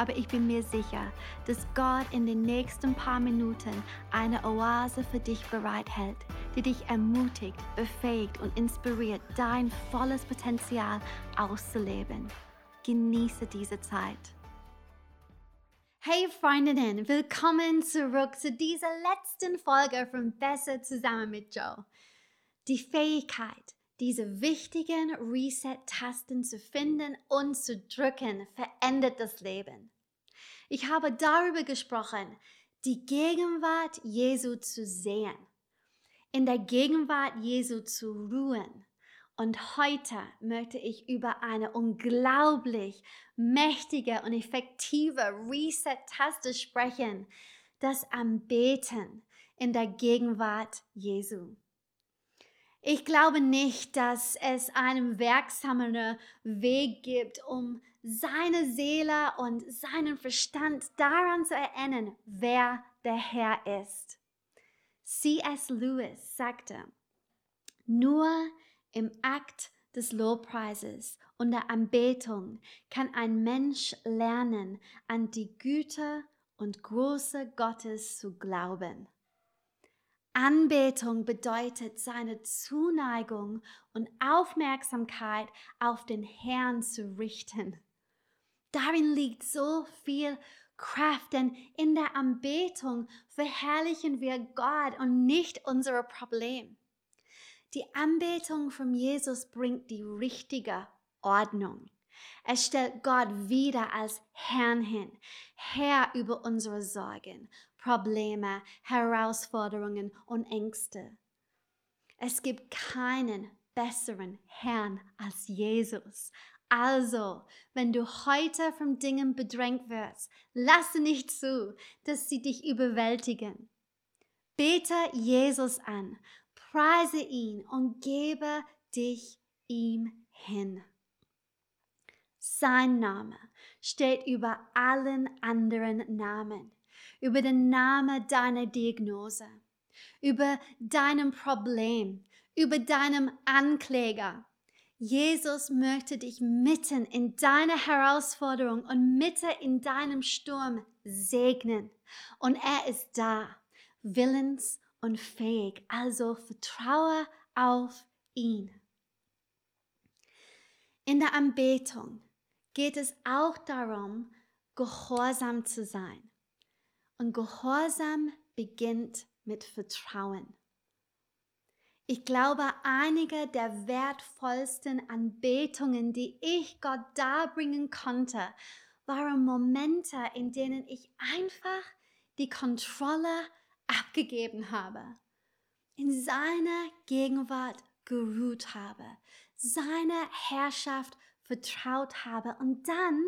aber ich bin mir sicher, dass Gott in den nächsten paar Minuten eine Oase für dich bereithält, die dich ermutigt, befähigt und inspiriert, dein volles Potenzial auszuleben. Genieße diese Zeit. Hey Freundinnen, willkommen zurück zu dieser letzten Folge von Besser zusammen mit Joe. Die Fähigkeit, diese wichtigen Reset-Tasten zu finden und zu drücken, verändert das Leben. Ich habe darüber gesprochen, die Gegenwart Jesu zu sehen, in der Gegenwart Jesu zu ruhen. Und heute möchte ich über eine unglaublich mächtige und effektive Reset-Taste sprechen, das Anbeten in der Gegenwart Jesu. Ich glaube nicht, dass es einen wirksameren Weg gibt, um seine Seele und seinen Verstand daran zu erinnern, wer der Herr ist. C.S. Lewis sagte, nur im Akt des Lobpreises und der Anbetung kann ein Mensch lernen, an die Güte und Große Gottes zu glauben. Anbetung bedeutet seine Zuneigung und Aufmerksamkeit auf den Herrn zu richten. Darin liegt so viel Kraft, denn in der Anbetung verherrlichen wir Gott und nicht unsere Probleme. Die Anbetung von Jesus bringt die richtige Ordnung. Es stellt Gott wieder als Herrn hin, Herr über unsere Sorgen, Probleme, Herausforderungen und Ängste. Es gibt keinen besseren Herrn als Jesus. Also, wenn du heute von Dingen bedrängt wirst, lasse nicht zu, dass sie dich überwältigen. Bete Jesus an, preise ihn und gebe dich ihm hin. Sein Name steht über allen anderen Namen über den Namen deiner Diagnose, über deinem Problem, über deinem Ankläger. Jesus möchte dich mitten in deiner Herausforderung und mitten in deinem Sturm segnen. Und er ist da, willens und fähig. Also vertraue auf ihn. In der Anbetung geht es auch darum, gehorsam zu sein. Und Gehorsam beginnt mit Vertrauen. Ich glaube, einige der wertvollsten Anbetungen, die ich Gott darbringen konnte, waren Momente, in denen ich einfach die Kontrolle abgegeben habe, in seiner Gegenwart geruht habe, seiner Herrschaft vertraut habe und dann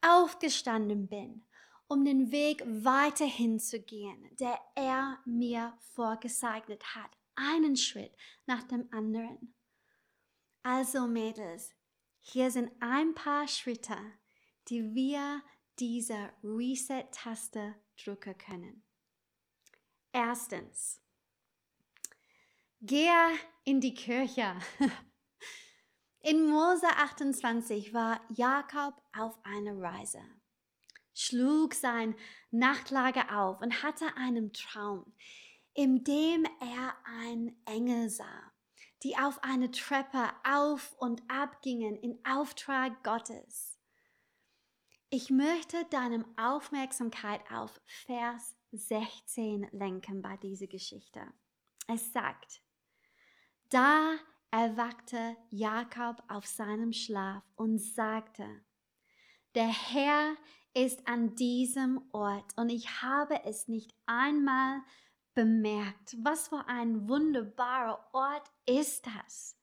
aufgestanden bin um den Weg weiterhin zu gehen, der er mir vorgezeichnet hat. Einen Schritt nach dem anderen. Also Mädels, hier sind ein paar Schritte, die wir dieser Reset-Taste drücken können. Erstens, gehe in die Kirche. In Mose 28 war Jakob auf einer Reise schlug sein Nachtlager auf und hatte einen Traum, in dem er einen Engel sah, die auf eine Treppe auf und ab gingen in Auftrag Gottes. Ich möchte deine Aufmerksamkeit auf Vers 16 lenken bei dieser Geschichte. Es sagt, da erwachte Jakob auf seinem Schlaf und sagte, der Herr ist an diesem Ort und ich habe es nicht einmal bemerkt. Was für ein wunderbarer Ort ist das?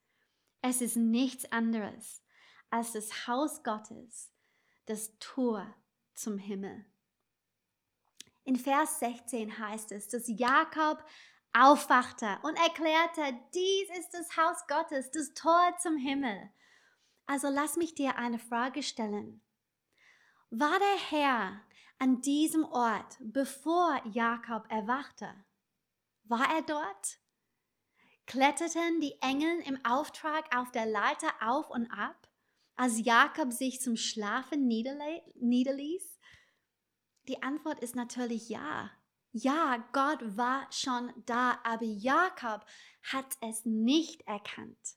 Es ist nichts anderes als das Haus Gottes, das Tor zum Himmel. In Vers 16 heißt es, dass Jakob aufwachte und erklärte, dies ist das Haus Gottes, das Tor zum Himmel. Also lass mich dir eine Frage stellen. War der Herr an diesem Ort, bevor Jakob erwachte? War er dort? Kletterten die Engel im Auftrag auf der Leiter auf und ab, als Jakob sich zum Schlafen niederließ? Die Antwort ist natürlich ja. Ja, Gott war schon da, aber Jakob hat es nicht erkannt.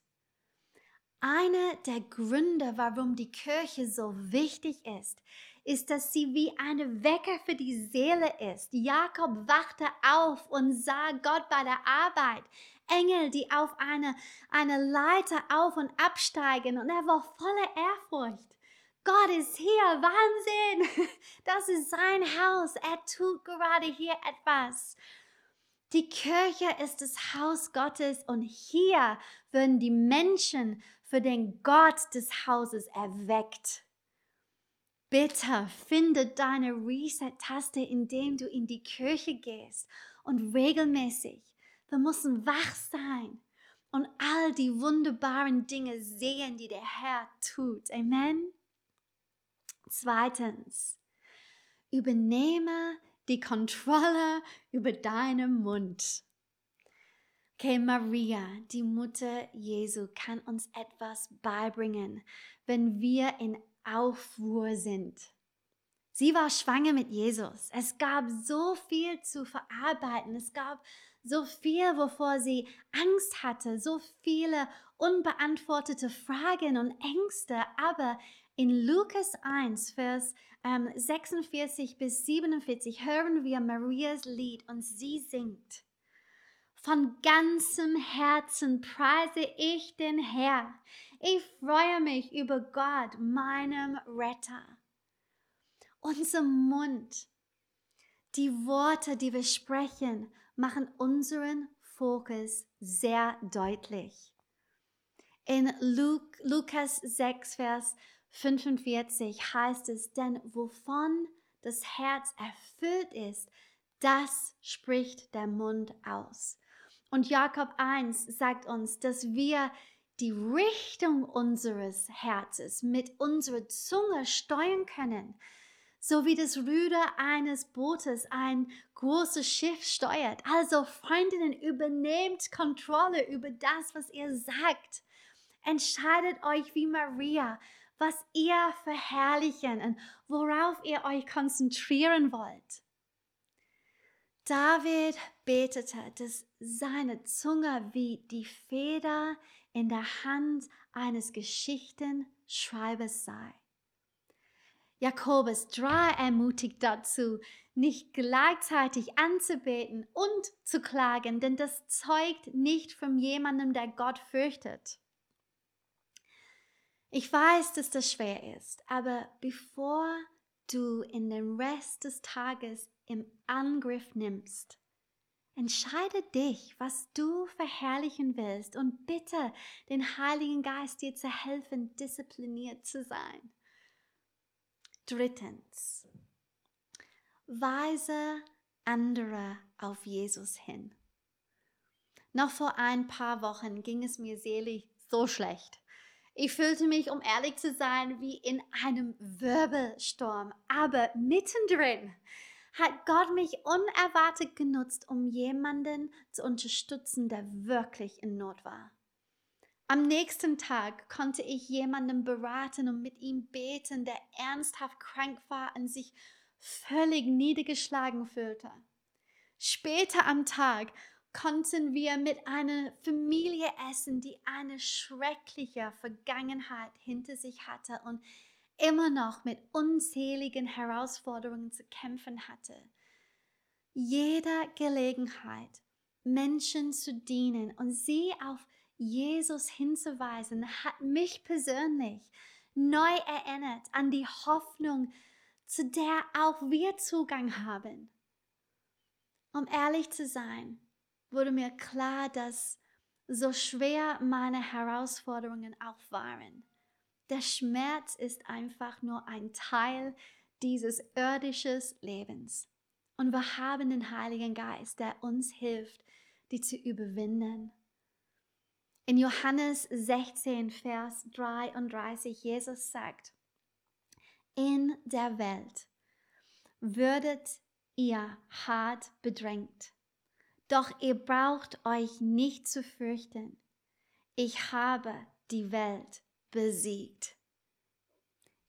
Einer der Gründe, warum die Kirche so wichtig ist, ist, dass sie wie eine Wecker für die Seele ist. Jakob wachte auf und sah Gott bei der Arbeit. Engel, die auf eine, eine Leiter auf und absteigen und er war voller Ehrfurcht. Gott ist hier, Wahnsinn! Das ist sein Haus. Er tut gerade hier etwas. Die Kirche ist das Haus Gottes und hier werden die Menschen für den Gott des Hauses erweckt. Bitte finde deine Reset-Taste, indem du in die Kirche gehst und regelmäßig. Wir müssen wach sein und all die wunderbaren Dinge sehen, die der Herr tut. Amen. Zweitens, übernehme die Kontrolle über deinen Mund. Okay, Maria, die Mutter Jesu, kann uns etwas beibringen, wenn wir in Aufruhr sind. Sie war schwanger mit Jesus. Es gab so viel zu verarbeiten. Es gab so viel, wovor sie Angst hatte, so viele unbeantwortete Fragen und Ängste. Aber in Lukas 1, Vers ähm, 46 bis 47 hören wir Marias Lied und sie singt. Von ganzem Herzen preise ich den Herr. Ich freue mich über Gott, meinem Retter. Unser Mund, die Worte, die wir sprechen, machen unseren Fokus sehr deutlich. In Luk Lukas 6, Vers 45 heißt es, denn wovon das Herz erfüllt ist, das spricht der Mund aus. Und Jakob 1 sagt uns, dass wir die Richtung unseres Herzens mit unserer Zunge steuern können, so wie das Ruder eines Bootes ein großes Schiff steuert. Also Freundinnen, übernehmt Kontrolle über das, was ihr sagt. Entscheidet euch wie Maria, was ihr verherrlichen und worauf ihr euch konzentrieren wollt. David betete, dass seine Zunge wie die Feder in der Hand eines Geschichtenschreibers sei. Jakobus 3 ermutigt dazu, nicht gleichzeitig anzubeten und zu klagen, denn das zeugt nicht von jemandem, der Gott fürchtet. Ich weiß, dass das schwer ist, aber bevor du in den Rest des Tages im Angriff nimmst. Entscheide dich, was du verherrlichen willst und bitte den Heiligen Geist dir zu helfen, diszipliniert zu sein. Drittens, weise andere auf Jesus hin. Noch vor ein paar Wochen ging es mir selig so schlecht. Ich fühlte mich, um ehrlich zu sein, wie in einem Wirbelsturm, aber mittendrin hat Gott mich unerwartet genutzt, um jemanden zu unterstützen, der wirklich in Not war. Am nächsten Tag konnte ich jemanden beraten und mit ihm beten, der ernsthaft krank war und sich völlig niedergeschlagen fühlte. Später am Tag konnten wir mit einer Familie essen, die eine schreckliche Vergangenheit hinter sich hatte und immer noch mit unzähligen Herausforderungen zu kämpfen hatte. Jede Gelegenheit, Menschen zu dienen und sie auf Jesus hinzuweisen, hat mich persönlich neu erinnert an die Hoffnung, zu der auch wir Zugang haben. Um ehrlich zu sein, wurde mir klar, dass so schwer meine Herausforderungen auch waren, der Schmerz ist einfach nur ein Teil dieses irdischen Lebens. Und wir haben den Heiligen Geist, der uns hilft, die zu überwinden. In Johannes 16, Vers 33, Jesus sagt, in der Welt würdet ihr hart bedrängt. Doch ihr braucht euch nicht zu fürchten. Ich habe die Welt besiegt.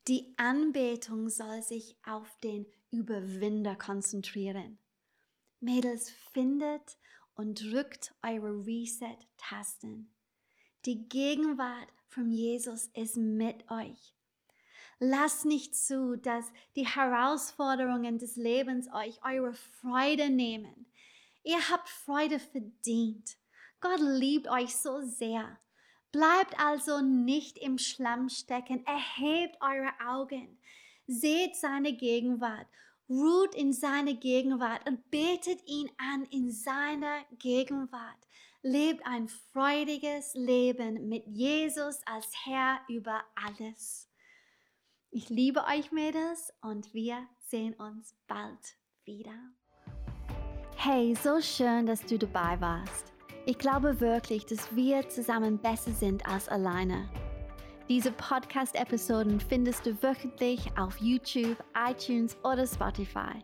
Die Anbetung soll sich auf den Überwinder konzentrieren. Mädels, findet und drückt eure Reset-Tasten. Die Gegenwart von Jesus ist mit euch. Lasst nicht zu, dass die Herausforderungen des Lebens euch eure Freude nehmen. Ihr habt Freude verdient. Gott liebt euch so sehr. Bleibt also nicht im Schlamm stecken. Erhebt eure Augen. Seht seine Gegenwart. Ruht in seine Gegenwart und betet ihn an in seiner Gegenwart. Lebt ein freudiges Leben mit Jesus als Herr über alles. Ich liebe euch Mädels und wir sehen uns bald wieder. Hey, so schön, dass du dabei warst. Ich glaube wirklich, dass wir zusammen besser sind als alleine. Diese Podcast-Episoden findest du wöchentlich auf YouTube, iTunes oder Spotify.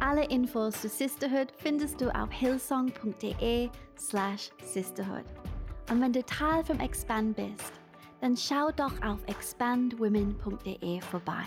Alle Infos zu Sisterhood findest du auf hillsong.de slash sisterhood. Und wenn du Teil vom Expand bist, dann schau doch auf expandwomen.de vorbei.